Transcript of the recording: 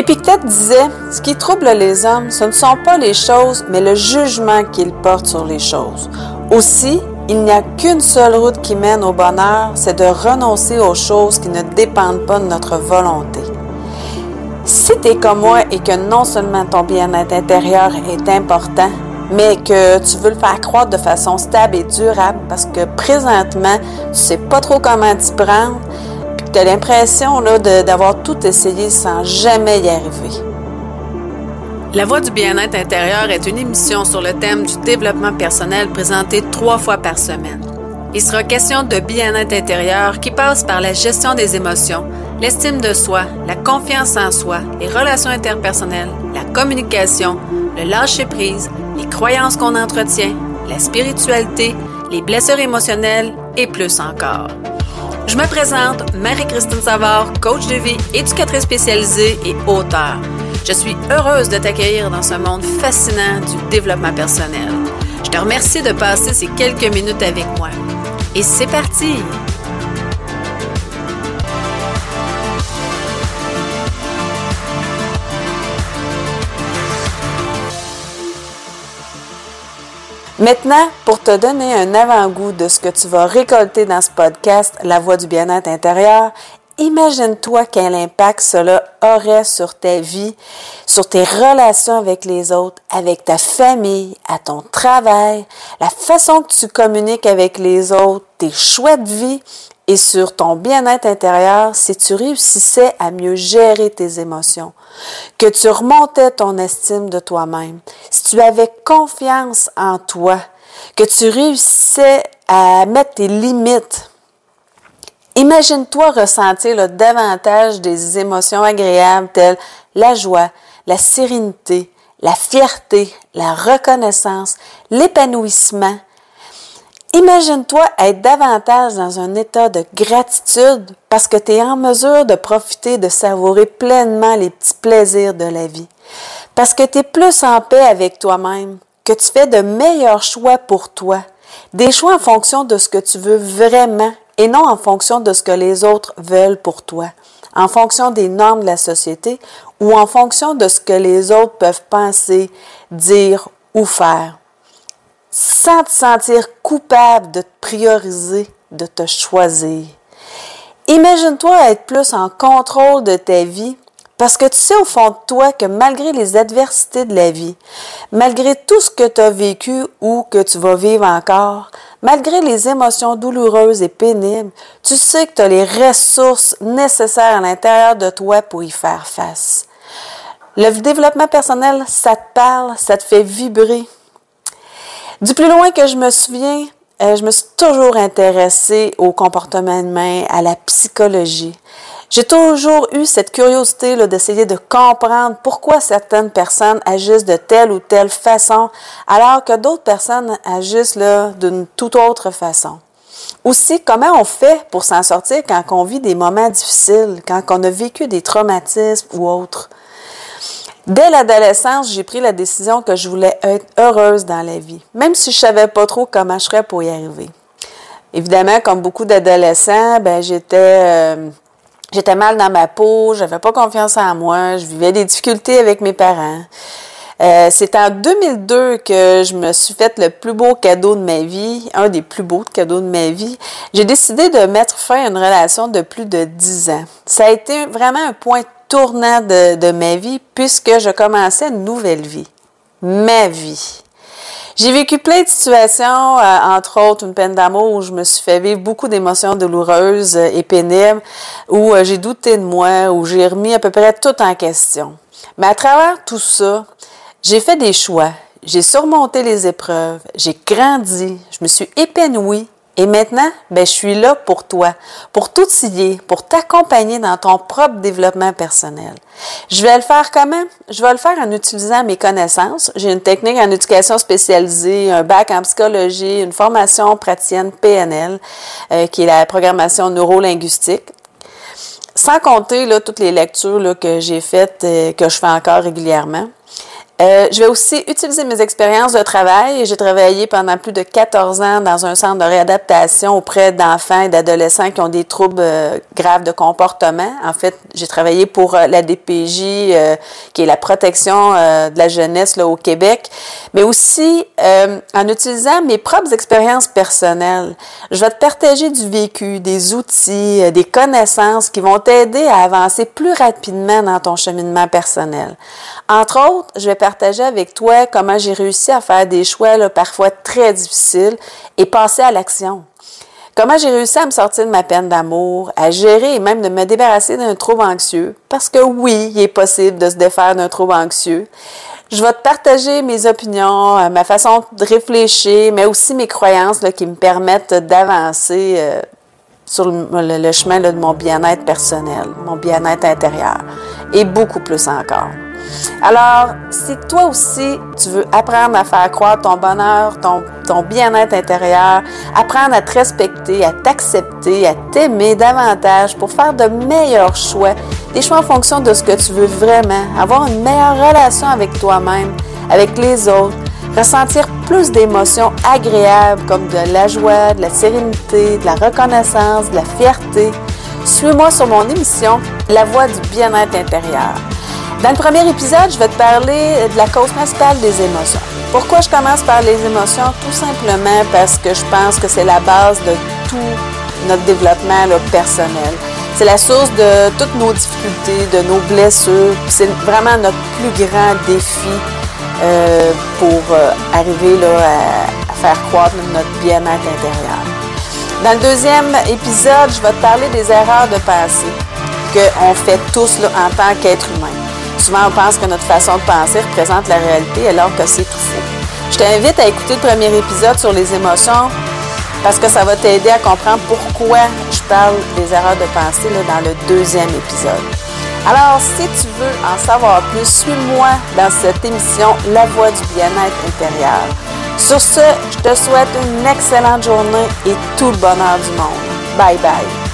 Épictète disait, ce qui trouble les hommes, ce ne sont pas les choses, mais le jugement qu'ils portent sur les choses. Aussi, il n'y a qu'une seule route qui mène au bonheur, c'est de renoncer aux choses qui ne dépendent pas de notre volonté. Si tu es comme moi et que non seulement ton bien-être intérieur est important, mais que tu veux le faire croître de façon stable et durable parce que présentement, tu sais pas trop comment t'y prendre, tu as l'impression d'avoir tout essayé sans jamais y arriver. La Voix du bien-être intérieur est une émission sur le thème du développement personnel présentée trois fois par semaine. Il sera question de bien-être intérieur qui passe par la gestion des émotions, l'estime de soi, la confiance en soi, les relations interpersonnelles, la communication, le lâcher-prise, les croyances qu'on entretient, la spiritualité, les blessures émotionnelles et plus encore. Je me présente, Marie-Christine Savard, coach de vie, éducatrice spécialisée et auteur. Je suis heureuse de t'accueillir dans ce monde fascinant du développement personnel. Je te remercie de passer ces quelques minutes avec moi. Et c'est parti! Maintenant, pour te donner un avant-goût de ce que tu vas récolter dans ce podcast, La Voix du bien-être intérieur, imagine-toi quel impact cela aurait sur ta vie, sur tes relations avec les autres, avec ta famille, à ton travail, la façon que tu communiques avec les autres, tes choix de vie et sur ton bien-être intérieur si tu réussissais à mieux gérer tes émotions, que tu remontais ton estime de toi-même, si tu avais confiance en toi, que tu réussissais à mettre tes limites Imagine-toi ressentir davantage des émotions agréables telles la joie, la sérénité, la fierté, la reconnaissance, l'épanouissement. Imagine-toi être davantage dans un état de gratitude parce que tu es en mesure de profiter, de savourer pleinement les petits plaisirs de la vie. Parce que tu es plus en paix avec toi-même, que tu fais de meilleurs choix pour toi, des choix en fonction de ce que tu veux vraiment et non en fonction de ce que les autres veulent pour toi, en fonction des normes de la société ou en fonction de ce que les autres peuvent penser, dire ou faire, sans te sentir coupable de te prioriser, de te choisir. Imagine-toi être plus en contrôle de ta vie parce que tu sais au fond de toi que malgré les adversités de la vie, malgré tout ce que tu as vécu ou que tu vas vivre encore, Malgré les émotions douloureuses et pénibles, tu sais que tu as les ressources nécessaires à l'intérieur de toi pour y faire face. Le développement personnel, ça te parle, ça te fait vibrer. Du plus loin que je me souviens, euh, je me suis toujours intéressée au comportement humain, à la psychologie. J'ai toujours eu cette curiosité d'essayer de comprendre pourquoi certaines personnes agissent de telle ou telle façon, alors que d'autres personnes agissent d'une toute autre façon. Aussi, comment on fait pour s'en sortir quand on vit des moments difficiles, quand on a vécu des traumatismes ou autres? Dès l'adolescence, j'ai pris la décision que je voulais être heureuse dans la vie, même si je savais pas trop comment je serais pour y arriver. Évidemment, comme beaucoup d'adolescents, ben j'étais euh, J'étais mal dans ma peau, j'avais pas confiance en moi, je vivais des difficultés avec mes parents. Euh, c'est en 2002 que je me suis fait le plus beau cadeau de ma vie, un des plus beaux cadeaux de ma vie. J'ai décidé de mettre fin à une relation de plus de 10 ans. Ça a été vraiment un point tournant de, ma vie puisque je commençais une nouvelle vie. Ma vie. J'ai vécu plein de situations, euh, entre autres une peine d'amour où je me suis fait vivre beaucoup d'émotions douloureuses et pénibles, où euh, j'ai douté de moi, où j'ai remis à peu près tout en question. Mais à travers tout ça, j'ai fait des choix, j'ai surmonté les épreuves, j'ai grandi, je me suis épanouie et maintenant, ben, je suis là pour toi, pour t'outiller, pour t'accompagner dans ton propre développement personnel. Je vais le faire comment? Je vais le faire en utilisant mes connaissances. J'ai une technique en éducation spécialisée, un bac en psychologie, une formation praticienne PNL, euh, qui est la programmation neurolinguistique. Sans compter là, toutes les lectures là, que j'ai faites, et euh, que je fais encore régulièrement. Euh, je vais aussi utiliser mes expériences de travail. J'ai travaillé pendant plus de 14 ans dans un centre de réadaptation auprès d'enfants et d'adolescents qui ont des troubles euh, graves de comportement. En fait, j'ai travaillé pour euh, la DPJ, qui est la protection de la jeunesse là, au Québec, mais aussi en utilisant mes propres expériences personnelles. Je vais te partager du vécu, des outils, des connaissances qui vont t'aider à avancer plus rapidement dans ton cheminement personnel. Entre autres, je vais avec toi comment j'ai réussi à faire des choix parfois très difficiles et passer à l'action. Comment j'ai réussi à me sortir de ma peine d'amour, à gérer et même de me débarrasser d'un trouble anxieux. Parce que oui, il est possible de se défaire d'un trouble anxieux. Je vais te partager mes opinions, euh, ma façon de réfléchir, mais aussi mes croyances qui me permettent d'avancer euh, sur le, chemin de mon bien-être personnel, mon bien-être intérieur et beaucoup plus encore. Alors, si toi aussi, tu veux apprendre à faire croire ton bonheur, ton, bien-être intérieur, apprendre à te respecter, à t'accepter, à t'aimer davantage pour faire de meilleurs choix, des choix en fonction de ce que tu veux vraiment, avoir une meilleure relation avec toi-même, avec les autres, ressentir plus d'émotions agréables comme de la joie, de la sérénité, de la reconnaissance, de la fierté, suis-moi sur mon émission La voix du bien-être intérieur. Dans le premier épisode, je vais te parler de la cause principale des émotions. Pourquoi je commence par les émotions? Tout simplement parce que je pense que c'est la base de tout notre développement personnel. C'est la source de toutes nos difficultés, de nos blessures. C'est vraiment notre plus grand défi euh, pour euh, arriver à, faire croître notre bien-être intérieur. Dans le deuxième épisode, je vais te parler des erreurs de pensée qu'on fait tous en tant qu'être humain. Souvent, on pense que notre façon de penser représente la réalité alors que c'est tout faux. Je t'invite à écouter le premier épisode sur les émotions parce que ça va t'aider à comprendre pourquoi je parle des erreurs de pensée dans le deuxième épisode. Alors, si tu veux en savoir plus, suis-moi dans cette émission La Voix du bien-être intérieur. Sur ce, je te souhaite une excellente journée et tout le bonheur du monde. Bye bye.